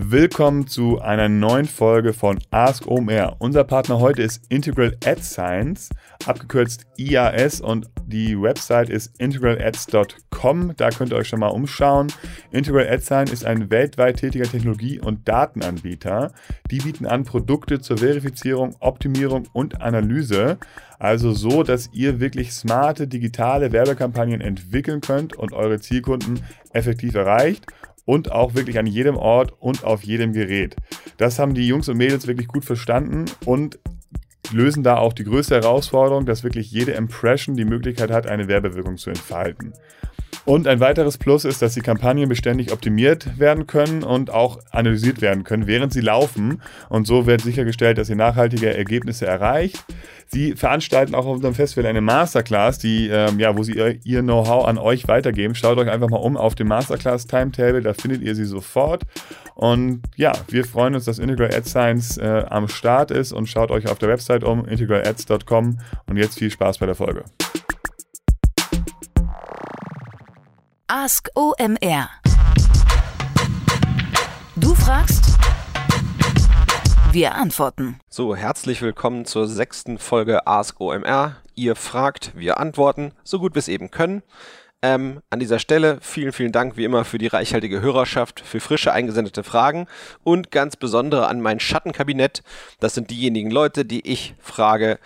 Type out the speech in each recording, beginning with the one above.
Willkommen zu einer neuen Folge von Ask OMR. Unser Partner heute ist Integral Ad Science, abgekürzt IAS und die Website ist integralads.com. Da könnt ihr euch schon mal umschauen. Integral Ad Science ist ein weltweit tätiger Technologie- und Datenanbieter. Die bieten an Produkte zur Verifizierung, Optimierung und Analyse. Also so, dass ihr wirklich smarte digitale Werbekampagnen entwickeln könnt und eure Zielkunden effektiv erreicht und auch wirklich an jedem Ort und auf jedem Gerät. Das haben die Jungs und Mädels wirklich gut verstanden und lösen da auch die größte Herausforderung, dass wirklich jede Impression die Möglichkeit hat, eine Werbewirkung zu entfalten. Und ein weiteres Plus ist, dass die Kampagnen beständig optimiert werden können und auch analysiert werden können, während sie laufen. Und so wird sichergestellt, dass ihr nachhaltige Ergebnisse erreicht. Sie veranstalten auch auf unserem Festival eine Masterclass, die, ähm, ja, wo sie ihr, ihr Know-how an euch weitergeben. Schaut euch einfach mal um auf dem Masterclass Timetable, da findet ihr sie sofort. Und ja, wir freuen uns, dass Integral Ad Science äh, am Start ist und schaut euch auf der Website um, integralads.com. Und jetzt viel Spaß bei der Folge. Ask OMR. Du fragst, wir antworten. So, herzlich willkommen zur sechsten Folge Ask OMR. Ihr fragt, wir antworten, so gut wir es eben können. Ähm, an dieser Stelle vielen, vielen Dank wie immer für die reichhaltige Hörerschaft, für frische eingesendete Fragen und ganz besondere an mein Schattenkabinett. Das sind diejenigen Leute, die ich frage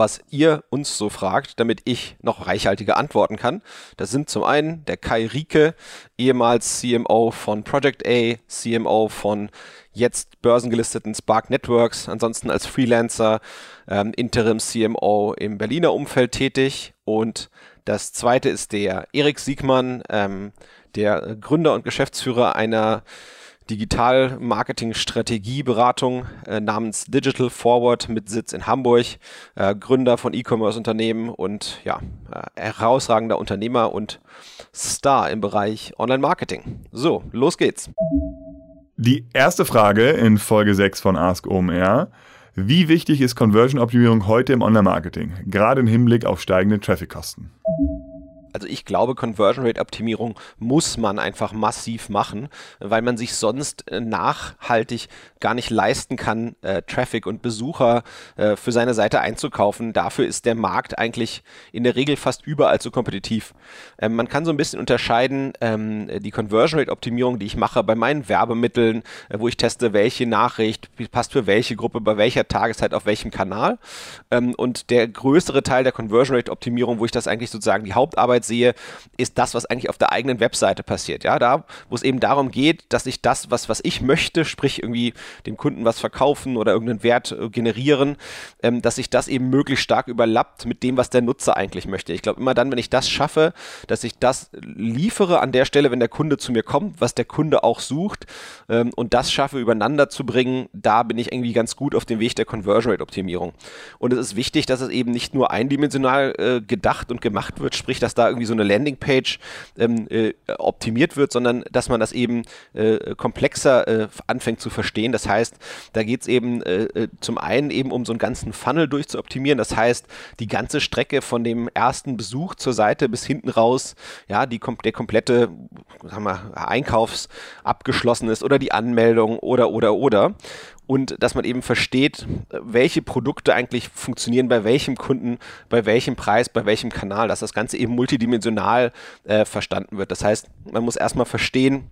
was ihr uns so fragt, damit ich noch reichhaltige antworten kann. Das sind zum einen der Kai Rieke, ehemals CMO von Project A, CMO von jetzt börsengelisteten Spark Networks, ansonsten als Freelancer, ähm, Interim CMO im Berliner Umfeld tätig. Und das zweite ist der Erik Siegmann, ähm, der Gründer und Geschäftsführer einer Digital-Marketing-Strategieberatung äh, namens Digital Forward mit Sitz in Hamburg, äh, Gründer von E-Commerce-Unternehmen und ja, äh, herausragender Unternehmer und Star im Bereich Online-Marketing. So, los geht's. Die erste Frage in Folge 6 von Ask OMR. Wie wichtig ist Conversion-Optimierung heute im Online-Marketing, gerade im Hinblick auf steigende Traffic-Kosten? Also ich glaube, Conversion Rate Optimierung muss man einfach massiv machen, weil man sich sonst äh, nachhaltig gar nicht leisten kann, äh, Traffic und Besucher äh, für seine Seite einzukaufen. Dafür ist der Markt eigentlich in der Regel fast überall zu kompetitiv. Ähm, man kann so ein bisschen unterscheiden, ähm, die Conversion Rate Optimierung, die ich mache bei meinen Werbemitteln, äh, wo ich teste, welche Nachricht passt für welche Gruppe, bei welcher Tageszeit, auf welchem Kanal. Ähm, und der größere Teil der Conversion Rate Optimierung, wo ich das eigentlich sozusagen die Hauptarbeit Arbeit sehe, ist das, was eigentlich auf der eigenen Webseite passiert. Ja, da, wo es eben darum geht, dass ich das, was, was ich möchte, sprich irgendwie dem Kunden was verkaufen oder irgendeinen Wert äh, generieren, ähm, dass sich das eben möglichst stark überlappt mit dem, was der Nutzer eigentlich möchte. Ich glaube, immer dann, wenn ich das schaffe, dass ich das liefere an der Stelle, wenn der Kunde zu mir kommt, was der Kunde auch sucht ähm, und das schaffe, übereinander zu bringen, da bin ich irgendwie ganz gut auf dem Weg der Conversion Rate Optimierung. Und es ist wichtig, dass es eben nicht nur eindimensional äh, gedacht und gemacht wird, sprich, dass da irgendwie so eine Landingpage ähm, äh, optimiert wird, sondern dass man das eben äh, komplexer äh, anfängt zu verstehen. Das heißt, da geht es eben äh, äh, zum einen eben um so einen ganzen Funnel durchzuoptimieren. Das heißt, die ganze Strecke von dem ersten Besuch zur Seite bis hinten raus, ja, die, der komplette sagen wir, Einkaufs abgeschlossen ist oder die Anmeldung oder oder oder und dass man eben versteht, welche Produkte eigentlich funktionieren bei welchem Kunden, bei welchem Preis, bei welchem Kanal, dass das Ganze eben multidimensional äh, verstanden wird. Das heißt, man muss erstmal verstehen,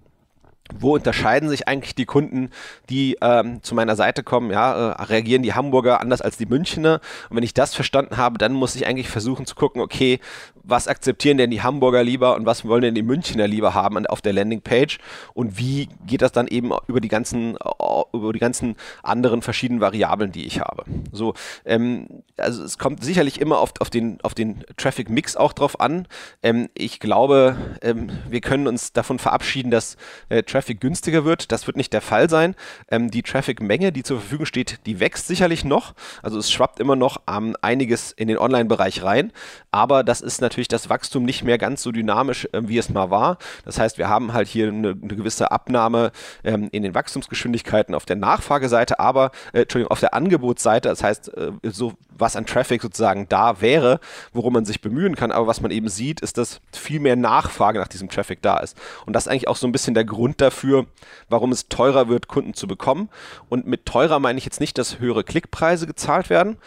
wo unterscheiden sich eigentlich die Kunden, die ähm, zu meiner Seite kommen? Ja, äh, reagieren die Hamburger anders als die Münchner? Und wenn ich das verstanden habe, dann muss ich eigentlich versuchen zu gucken, okay, was akzeptieren denn die Hamburger lieber und was wollen denn die Münchner lieber haben auf der Landingpage? Und wie geht das dann eben über die ganzen, äh, über die ganzen anderen verschiedenen Variablen, die ich habe? So, ähm, also es kommt sicherlich immer auf, auf den, auf den Traffic-Mix auch drauf an. Ähm, ich glaube, ähm, wir können uns davon verabschieden, dass äh, Traffic günstiger wird. Das wird nicht der Fall sein. Ähm, die Traffic-Menge, die zur Verfügung steht, die wächst sicherlich noch. Also es schwappt immer noch ähm, einiges in den Online-Bereich rein. Aber das ist natürlich natürlich das Wachstum nicht mehr ganz so dynamisch, äh, wie es mal war. Das heißt, wir haben halt hier eine, eine gewisse Abnahme ähm, in den Wachstumsgeschwindigkeiten auf der Nachfrageseite, aber, äh, Entschuldigung, auf der Angebotsseite. Das heißt, äh, so was an Traffic sozusagen da wäre, worum man sich bemühen kann. Aber was man eben sieht, ist, dass viel mehr Nachfrage nach diesem Traffic da ist. Und das ist eigentlich auch so ein bisschen der Grund dafür, warum es teurer wird, Kunden zu bekommen. Und mit teurer meine ich jetzt nicht, dass höhere Klickpreise gezahlt werden,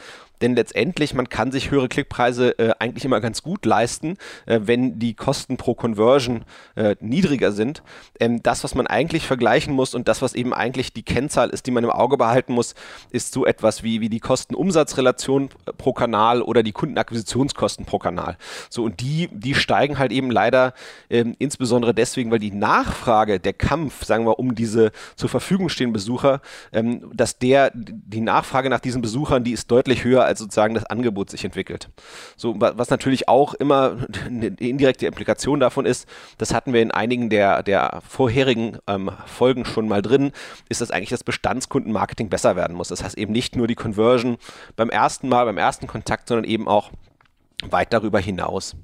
denn letztendlich, man kann sich höhere Klickpreise äh, eigentlich immer ganz gut leisten, äh, wenn die Kosten pro Conversion äh, niedriger sind. Ähm, das, was man eigentlich vergleichen muss und das, was eben eigentlich die Kennzahl ist, die man im Auge behalten muss, ist so etwas wie, wie die Kosten-Umsatz-Relation äh, pro Kanal oder die Kundenakquisitionskosten pro Kanal. So, und die, die steigen halt eben leider ähm, insbesondere deswegen, weil die Nachfrage, der Kampf, sagen wir, um diese zur Verfügung stehenden Besucher, ähm, dass der, die Nachfrage nach diesen Besuchern, die ist deutlich höher als sozusagen das Angebot sich entwickelt. So, was natürlich auch immer eine indirekte Implikation davon ist, das hatten wir in einigen der, der vorherigen ähm, Folgen schon mal drin, ist, dass eigentlich das Bestandskundenmarketing besser werden muss. Das heißt eben nicht nur die Conversion beim ersten Mal, beim ersten Kontakt, sondern eben auch weit darüber hinaus.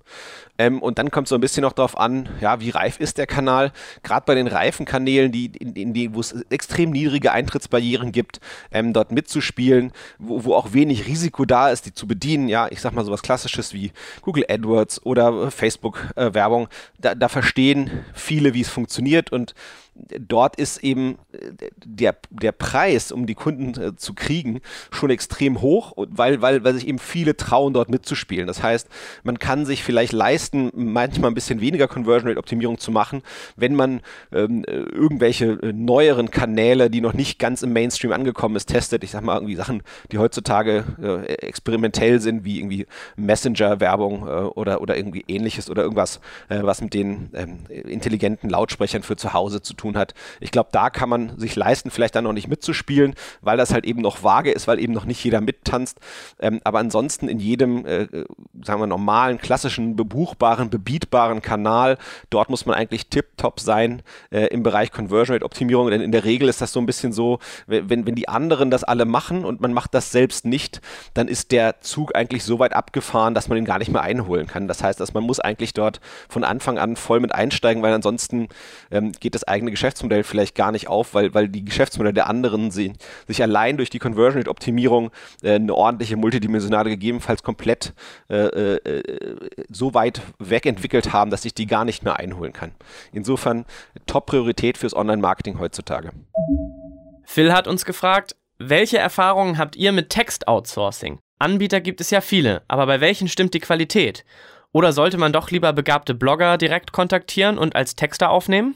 Ähm, und dann kommt so ein bisschen noch darauf an, ja, wie reif ist der Kanal? Gerade bei den reifen Kanälen, die, in, in die, wo es extrem niedrige Eintrittsbarrieren gibt, ähm, dort mitzuspielen, wo, wo auch wenig Risiko da ist, die zu bedienen. Ja, ich sag mal sowas Klassisches wie Google AdWords oder Facebook-Werbung. Äh, da, da verstehen viele, wie es funktioniert und dort ist eben äh, der, der Preis, um die Kunden äh, zu kriegen, schon extrem hoch, weil, weil, weil sich eben viele trauen, dort mitzuspielen. Das heißt, man kann sich vielleicht leisten, manchmal ein bisschen weniger Conversion Rate Optimierung zu machen, wenn man ähm, äh, irgendwelche äh, neueren Kanäle, die noch nicht ganz im Mainstream angekommen ist, testet. Ich sag mal irgendwie Sachen, die heutzutage äh, experimentell sind, wie irgendwie Messenger-Werbung äh, oder, oder irgendwie ähnliches oder irgendwas, was mit den ähm, intelligenten Lautsprechern für zu Hause zu tun hat. Ich glaube, da kann man sich leisten, vielleicht dann noch nicht mitzuspielen, weil das halt eben noch vage ist, weil eben noch nicht jeder mittanzt. Ähm, aber ansonsten in jedem, äh, äh, sagen wir, normalen, klassischen, bebuchbaren, bebietbaren Kanal, dort muss man eigentlich tip-top sein äh, im Bereich Conversion Rate Optimierung. Denn in der Regel ist das so ein bisschen so, wenn, wenn die anderen das alle machen und man macht das selbst nicht, dann ist der Zug eigentlich so weit abgefahren, dass man ihn gar nicht mehr einholen kann. Das heißt, dass man muss eigentlich dort von Anfang an voll mit einsteigen, weil ansonsten ähm, geht das eigene Geschäftsmodell vielleicht gar nicht auf, weil, weil die Geschäftsmodelle der anderen sie, sich allein durch die Conversion Rate Optimierung äh, eine ordentliche multidimensionale gegebenenfalls komplett äh, äh, so weit wegentwickelt haben, dass ich die gar nicht mehr einholen kann. Insofern Top-Priorität fürs Online-Marketing heutzutage. Phil hat uns gefragt, welche Erfahrungen habt ihr mit Text-Outsourcing? Anbieter gibt es ja viele, aber bei welchen stimmt die Qualität? Oder sollte man doch lieber begabte Blogger direkt kontaktieren und als Texter aufnehmen?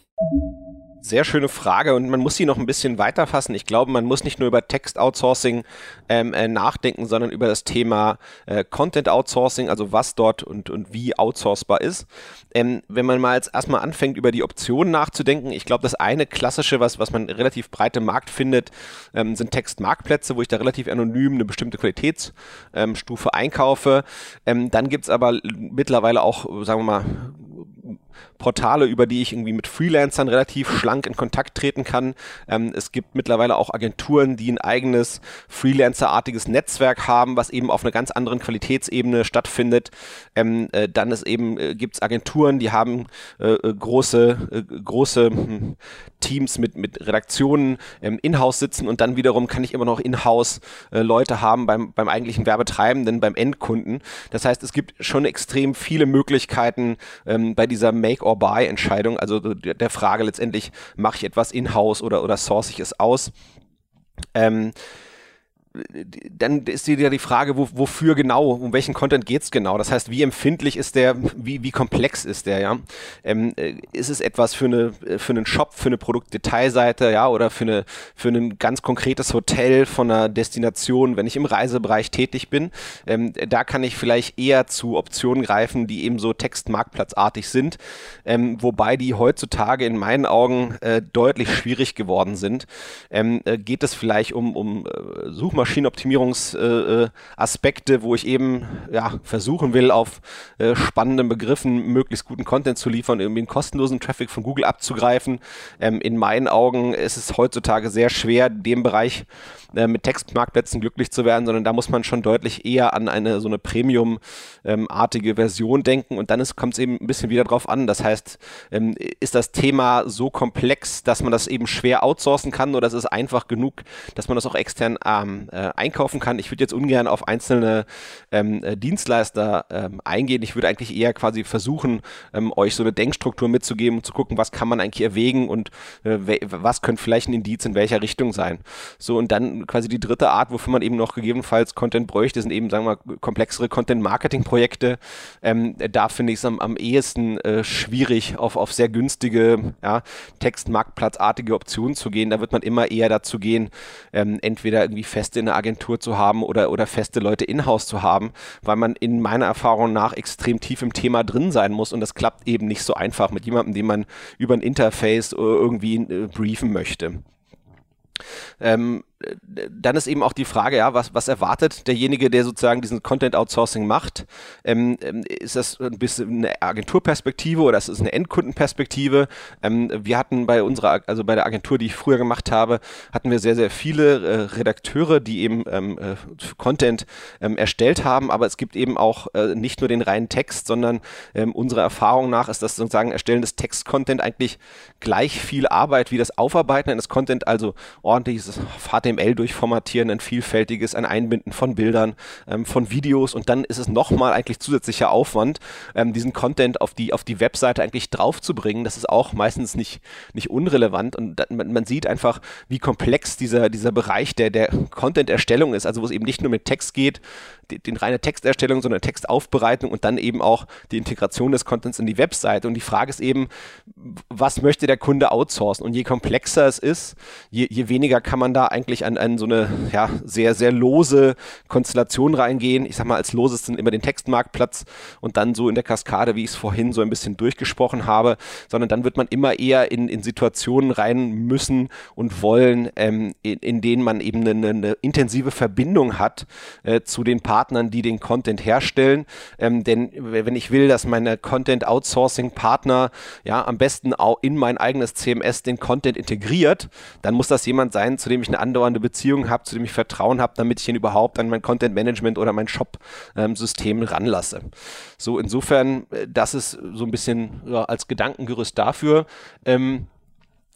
Sehr schöne Frage und man muss sie noch ein bisschen weiterfassen. Ich glaube, man muss nicht nur über Text-Outsourcing ähm, äh, nachdenken, sondern über das Thema äh, Content-Outsourcing, also was dort und, und wie outsourcbar ist. Ähm, wenn man mal jetzt erstmal anfängt, über die Optionen nachzudenken, ich glaube, das eine klassische, was, was man relativ breit im Markt findet, ähm, sind Textmarktplätze, wo ich da relativ anonym eine bestimmte Qualitätsstufe ähm, einkaufe. Ähm, dann gibt es aber mittlerweile auch, sagen wir mal, Portale, über die ich irgendwie mit Freelancern relativ schlank in Kontakt treten kann. Ähm, es gibt mittlerweile auch Agenturen, die ein eigenes Freelancer-artiges Netzwerk haben, was eben auf einer ganz anderen Qualitätsebene stattfindet. Ähm, äh, dann ist eben, äh, gibt es Agenturen, die haben äh, äh große, äh, große hm, Teams mit, mit Redaktionen ähm, in-house sitzen und dann wiederum kann ich immer noch in-house äh, Leute haben beim, beim eigentlichen Werbetreibenden, beim Endkunden. Das heißt, es gibt schon extrem viele Möglichkeiten ähm, bei dieser Make-or-Buy-Entscheidung, also der Frage letztendlich, mache ich etwas in-house oder, oder source ich es aus? Ähm, dann ist wieder die Frage, wo, wofür genau, um welchen Content geht's genau. Das heißt, wie empfindlich ist der, wie, wie komplex ist der, ja? Ähm, äh, ist es etwas für, eine, für einen Shop, für eine Produktdetailseite, ja, oder für, eine, für ein ganz konkretes Hotel von einer Destination, wenn ich im Reisebereich tätig bin? Ähm, da kann ich vielleicht eher zu Optionen greifen, die eben so textmarktplatzartig sind, ähm, wobei die heutzutage in meinen Augen äh, deutlich schwierig geworden sind. Ähm, äh, geht es vielleicht um, um äh, Suchmaschinen Suchmaschinenoptimierungsaspekte, äh, wo ich eben ja, versuchen will, auf äh, spannenden Begriffen möglichst guten Content zu liefern, irgendwie einen kostenlosen Traffic von Google abzugreifen. Ähm, in meinen Augen ist es heutzutage sehr schwer, dem Bereich äh, mit Textmarktplätzen glücklich zu werden, sondern da muss man schon deutlich eher an eine so eine Premium-artige ähm, Version denken und dann kommt es eben ein bisschen wieder drauf an. Das heißt, ähm, ist das Thema so komplex, dass man das eben schwer outsourcen kann oder ist es einfach genug, dass man das auch extern ähm, äh, einkaufen kann? Ich würde jetzt ungern auf einzelne ähm, äh, Dienstleister ähm, eingehen. Ich würde eigentlich eher quasi versuchen, ähm, euch so eine Denkstruktur mitzugeben und zu gucken, was kann man eigentlich erwägen und äh, was könnte vielleicht ein Indiz in welcher Richtung sein. So und dann quasi die dritte Art, wofür man eben noch gegebenenfalls Content bräuchte, sind eben, sagen wir mal, komplexere Content-Marketing-Projekte. Ähm, da finde ich es am, am ehesten äh, schwierig, auf, auf sehr günstige, ja, Textmarktplatzartige Optionen zu gehen. Da wird man immer eher dazu gehen, ähm, entweder irgendwie feste in der Agentur zu haben oder, oder feste Leute in-house zu haben, weil man in meiner Erfahrung nach extrem tief im Thema drin sein muss und das klappt eben nicht so einfach mit jemandem, den man über ein Interface äh, irgendwie äh, briefen möchte. Ähm, dann ist eben auch die Frage, ja, was, was erwartet derjenige, der sozusagen diesen Content Outsourcing macht? Ähm, ähm, ist das ein bisschen eine Agenturperspektive oder ist es eine Endkundenperspektive? Ähm, wir hatten bei unserer, also bei der Agentur, die ich früher gemacht habe, hatten wir sehr, sehr viele äh, Redakteure, die eben ähm, äh, Content ähm, erstellt haben, aber es gibt eben auch äh, nicht nur den reinen Text, sondern ähm, unserer Erfahrung nach ist das sozusagen Erstellen des Text-Content eigentlich gleich viel Arbeit wie das Aufarbeiten eines Content, also ordentliches HTML HTML durchformatieren, ein vielfältiges, ein Einbinden von Bildern, ähm, von Videos und dann ist es nochmal eigentlich zusätzlicher Aufwand, ähm, diesen Content auf die, auf die Webseite eigentlich draufzubringen. Das ist auch meistens nicht, nicht unrelevant und da, man, man, sieht einfach, wie komplex dieser, dieser Bereich der, der Content-Erstellung ist, also wo es eben nicht nur mit Text geht, die, reine Texterstellung, sondern Textaufbereitung und dann eben auch die Integration des Contents in die Webseite. Und die Frage ist eben, was möchte der Kunde outsourcen? Und je komplexer es ist, je, je weniger kann man da eigentlich wirklich an, an so eine ja, sehr, sehr lose Konstellation reingehen. Ich sag mal, als loses sind immer den Textmarktplatz und dann so in der Kaskade, wie ich es vorhin so ein bisschen durchgesprochen habe, sondern dann wird man immer eher in, in Situationen rein müssen und wollen, ähm, in, in denen man eben eine, eine intensive Verbindung hat äh, zu den Partnern, die den Content herstellen. Ähm, denn wenn ich will, dass meine Content-Outsourcing-Partner ja am besten auch in mein eigenes CMS den Content integriert, dann muss das jemand sein, zu dem ich eine andauernde eine Beziehung habe, zu dem ich Vertrauen habe, damit ich ihn überhaupt an mein Content Management oder mein Shop-System ähm, ranlasse. So, insofern, äh, das ist so ein bisschen ja, als Gedankengerüst dafür. Ähm,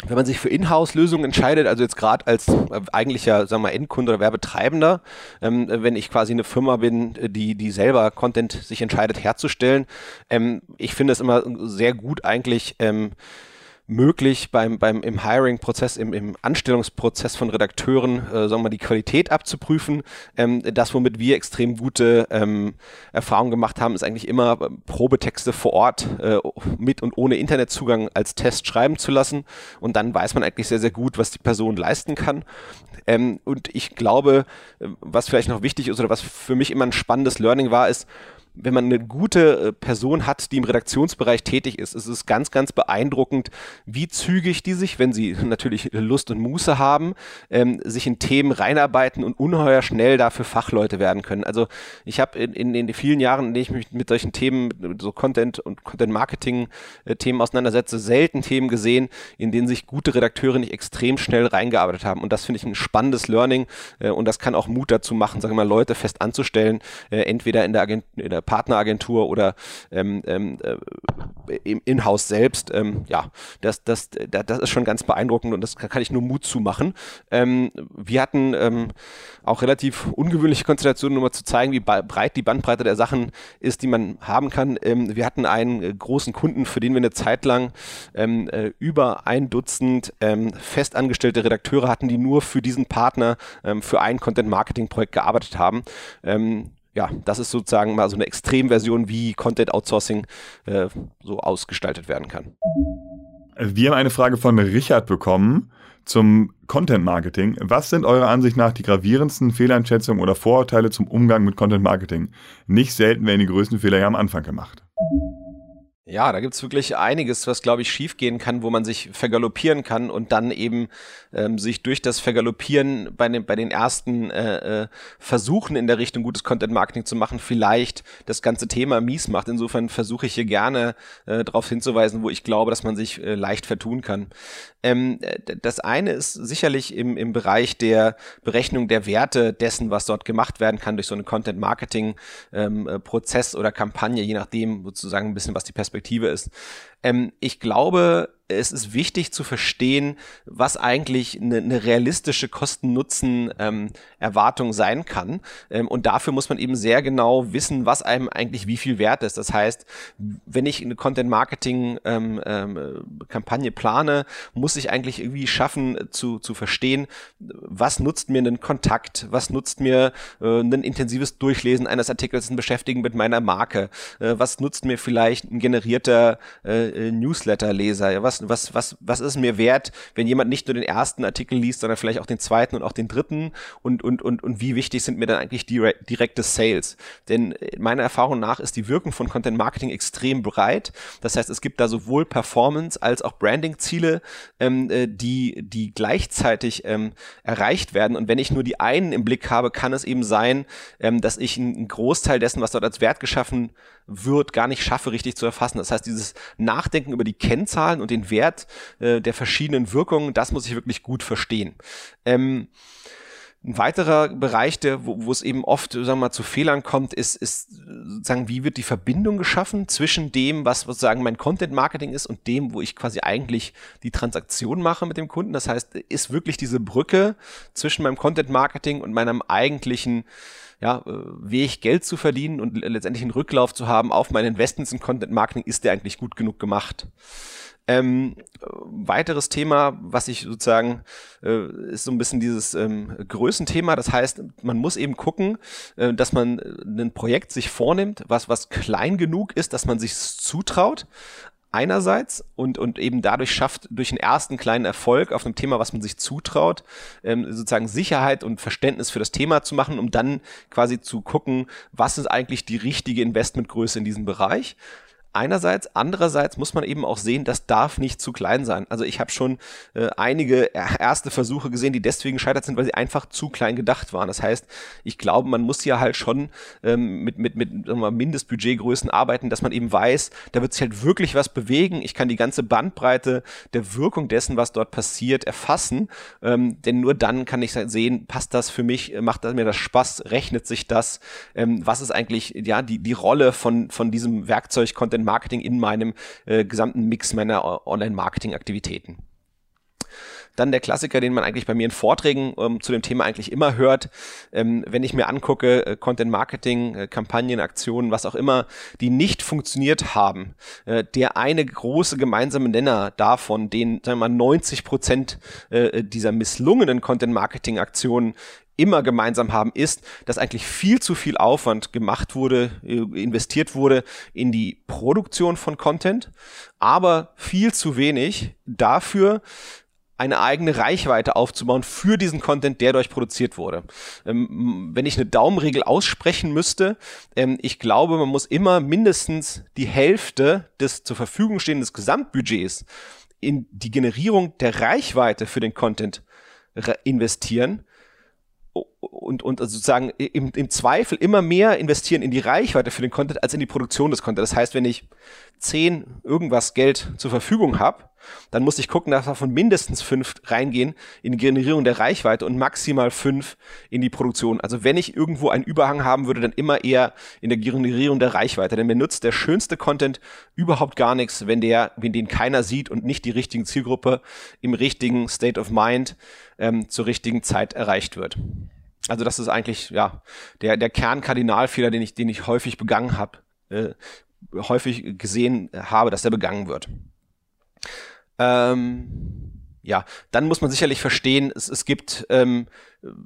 wenn man sich für Inhouse-Lösungen entscheidet, also jetzt gerade als äh, eigentlicher, sagen wir mal, Endkunde oder Werbetreibender, ähm, wenn ich quasi eine Firma bin, die, die selber Content sich entscheidet herzustellen, ähm, ich finde es immer sehr gut eigentlich, ähm, möglich beim, beim im Hiring-Prozess, im, im Anstellungsprozess von Redakteuren, äh, sagen wir mal, die Qualität abzuprüfen. Ähm, das, womit wir extrem gute ähm, Erfahrungen gemacht haben, ist eigentlich immer äh, Probetexte vor Ort äh, mit und ohne Internetzugang als Test schreiben zu lassen. Und dann weiß man eigentlich sehr, sehr gut, was die Person leisten kann. Ähm, und ich glaube, äh, was vielleicht noch wichtig ist oder was für mich immer ein spannendes Learning war, ist, wenn man eine gute äh, Person hat, die im Redaktionsbereich tätig ist, ist es ganz, ganz beeindruckend, wie zügig die sich, wenn sie natürlich Lust und Muße haben, ähm, sich in Themen reinarbeiten und ungeheuer schnell dafür Fachleute werden können. Also ich habe in, in, den vielen Jahren, in denen ich mich mit solchen Themen, so Content und Content-Marketing-Themen auseinandersetze, selten Themen gesehen, in denen sich gute Redakteure nicht extrem schnell reingearbeitet haben. Und das finde ich ein spannendes Learning äh, und das kann auch Mut dazu machen, sagen wir mal, Leute fest anzustellen, äh, entweder in der, Agent in der Partneragentur oder ähm, ähm, äh, im Inhouse selbst. Ähm, ja, das, das, das ist schon ganz beeindruckend und das kann ich nur Mut zumachen. Ähm, wir hatten auch relativ ungewöhnliche Konstellationen, um mal zu zeigen, wie breit die Bandbreite der Sachen ist, die man haben kann. Wir hatten einen äh, großen Kunden, für den wir eine Zeit lang äh, über ein Dutzend festangestellte Redakteure hatten, die nur für diesen Partner für ein Content-Marketing-Projekt gearbeitet haben. Ähm, ja, das ist sozusagen mal so eine Extremversion, wie Content Outsourcing äh, so ausgestaltet werden kann. Wir haben eine Frage von Richard bekommen zum Content Marketing. Was sind eurer Ansicht nach die gravierendsten Fehleinschätzungen oder Vorurteile zum Umgang mit Content Marketing? Nicht selten werden die größten Fehler ja am Anfang gemacht. Ja, da gibt's wirklich einiges, was, glaube ich, schiefgehen kann, wo man sich vergaloppieren kann und dann eben ähm, sich durch das Vergaloppieren bei den, bei den ersten äh, äh, Versuchen in der Richtung gutes Content-Marketing zu machen, vielleicht das ganze Thema mies macht. Insofern versuche ich hier gerne äh, darauf hinzuweisen, wo ich glaube, dass man sich äh, leicht vertun kann. Ähm, das eine ist sicherlich im, im Bereich der Berechnung der Werte dessen, was dort gemacht werden kann durch so einen Content-Marketing-Prozess ähm, oder Kampagne, je nachdem sozusagen ein bisschen, was die Perspektive ist. Ähm, ich glaube, es ist wichtig zu verstehen, was eigentlich eine, eine realistische Kosten-Nutzen-Erwartung ähm, sein kann. Ähm, und dafür muss man eben sehr genau wissen, was einem eigentlich wie viel wert ist. Das heißt, wenn ich eine Content-Marketing-Kampagne ähm, ähm, plane, muss ich eigentlich irgendwie schaffen zu, zu verstehen, was nutzt mir einen Kontakt, was nutzt mir äh, ein intensives Durchlesen eines Artikels, ein Beschäftigen mit meiner Marke, äh, was nutzt mir vielleicht ein generierter äh, Newsletter-Leser, was was, was, was, was ist mir wert, wenn jemand nicht nur den ersten Artikel liest, sondern vielleicht auch den zweiten und auch den dritten und, und, und, und wie wichtig sind mir dann eigentlich direkt, direkte Sales? Denn meiner Erfahrung nach ist die Wirkung von Content Marketing extrem breit. Das heißt, es gibt da sowohl Performance als auch Branding-Ziele, ähm, äh, die, die gleichzeitig ähm, erreicht werden. Und wenn ich nur die einen im Blick habe, kann es eben sein, ähm, dass ich einen Großteil dessen, was dort als Wert geschaffen wird, gar nicht schaffe, richtig zu erfassen. Das heißt, dieses Nachdenken über die Kennzahlen und den Wert äh, der verschiedenen Wirkungen, das muss ich wirklich gut verstehen. Ähm, ein weiterer Bereich, der, wo, wo es eben oft, sagen wir mal, zu Fehlern kommt, ist, ist sozusagen, wie wird die Verbindung geschaffen zwischen dem, was sozusagen mein Content Marketing ist und dem, wo ich quasi eigentlich die Transaktion mache mit dem Kunden. Das heißt, ist wirklich diese Brücke zwischen meinem Content Marketing und meinem eigentlichen ja, äh, Weg Geld zu verdienen und letztendlich einen Rücklauf zu haben auf meine Investments in Content Marketing, ist der eigentlich gut genug gemacht. Ähm, weiteres Thema, was ich sozusagen, äh, ist so ein bisschen dieses ähm, Größenthema. Das heißt, man muss eben gucken, äh, dass man ein Projekt sich vornimmt, was, was klein genug ist, dass man sich zutraut, einerseits und, und eben dadurch schafft, durch einen ersten kleinen Erfolg auf einem Thema, was man sich zutraut, ähm, sozusagen Sicherheit und Verständnis für das Thema zu machen, um dann quasi zu gucken, was ist eigentlich die richtige Investmentgröße in diesem Bereich einerseits, andererseits muss man eben auch sehen, das darf nicht zu klein sein. Also ich habe schon äh, einige erste Versuche gesehen, die deswegen scheitert sind, weil sie einfach zu klein gedacht waren. Das heißt, ich glaube, man muss hier halt schon ähm, mit, mit, mit wir, Mindestbudgetgrößen arbeiten, dass man eben weiß, da wird sich halt wirklich was bewegen. Ich kann die ganze Bandbreite der Wirkung dessen, was dort passiert, erfassen. Ähm, denn nur dann kann ich sehen, passt das für mich, macht das mir das Spaß, rechnet sich das, ähm, was ist eigentlich ja die, die Rolle von, von diesem Werkzeug Content Marketing in meinem äh, gesamten Mix meiner Online-Marketing-Aktivitäten. Dann der Klassiker, den man eigentlich bei mir in Vorträgen ähm, zu dem Thema eigentlich immer hört, ähm, wenn ich mir angucke, äh, Content Marketing, äh, Kampagnen, Aktionen, was auch immer, die nicht funktioniert haben. Äh, der eine große gemeinsame Nenner davon, den, sagen wir mal, 90 Prozent äh, dieser misslungenen Content Marketing Aktionen immer gemeinsam haben, ist, dass eigentlich viel zu viel Aufwand gemacht wurde, äh, investiert wurde in die Produktion von Content, aber viel zu wenig dafür, eine eigene Reichweite aufzubauen für diesen Content, der durch produziert wurde. Ähm, wenn ich eine Daumenregel aussprechen müsste, ähm, ich glaube, man muss immer mindestens die Hälfte des zur Verfügung stehenden Gesamtbudgets in die Generierung der Reichweite für den Content investieren, und, und also sozusagen im, im Zweifel immer mehr investieren in die Reichweite für den Content als in die Produktion des Content. Das heißt, wenn ich zehn irgendwas Geld zur Verfügung habe, dann muss ich gucken, dass davon mindestens fünf reingehen in die Generierung der Reichweite und maximal fünf in die Produktion. Also wenn ich irgendwo einen Überhang haben würde, dann immer eher in der Generierung der Reichweite. Denn mir nutzt der schönste Content überhaupt gar nichts, wenn der, wenn den keiner sieht und nicht die richtigen Zielgruppe im richtigen State of Mind ähm, zur richtigen Zeit erreicht wird. Also das ist eigentlich ja der der Kernkardinalfehler, den ich den ich häufig begangen habe, äh, häufig gesehen habe, dass der begangen wird. Ähm, ja, dann muss man sicherlich verstehen, es, es gibt ähm,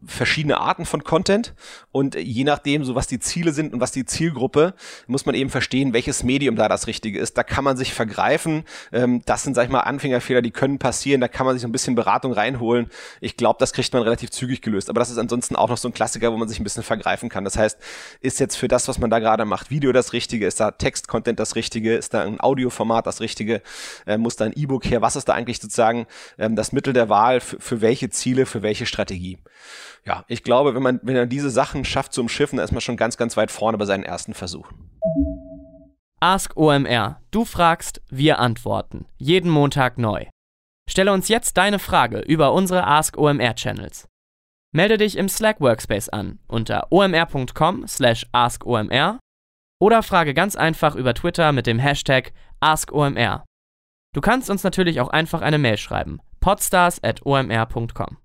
verschiedene Arten von Content und je nachdem, so was die Ziele sind und was die Zielgruppe, muss man eben verstehen, welches Medium da das Richtige ist. Da kann man sich vergreifen. Ähm, das sind, sag ich mal, Anfängerfehler, die können passieren. Da kann man sich ein bisschen Beratung reinholen. Ich glaube, das kriegt man relativ zügig gelöst. Aber das ist ansonsten auch noch so ein Klassiker, wo man sich ein bisschen vergreifen kann. Das heißt, ist jetzt für das, was man da gerade macht, Video das Richtige? Ist da Text-Content das Richtige? Ist da ein Audioformat das Richtige? Äh, muss da ein E-Book her? Was ist da eigentlich sozusagen ähm, das Mittel der Wahl für, für welche Ziele, für welche Strategie? Ja, ich glaube, wenn man, wenn man diese Sachen schafft zu umschiffen, dann ist man schon ganz, ganz weit vorne bei seinen ersten Versuchen. Ask OMR. Du fragst, wir antworten. Jeden Montag neu. Stelle uns jetzt deine Frage über unsere Ask OMR Channels. Melde dich im Slack Workspace an unter omr.com/askomr oder frage ganz einfach über Twitter mit dem Hashtag AskOMR. Du kannst uns natürlich auch einfach eine Mail schreiben: podstars@omr.com.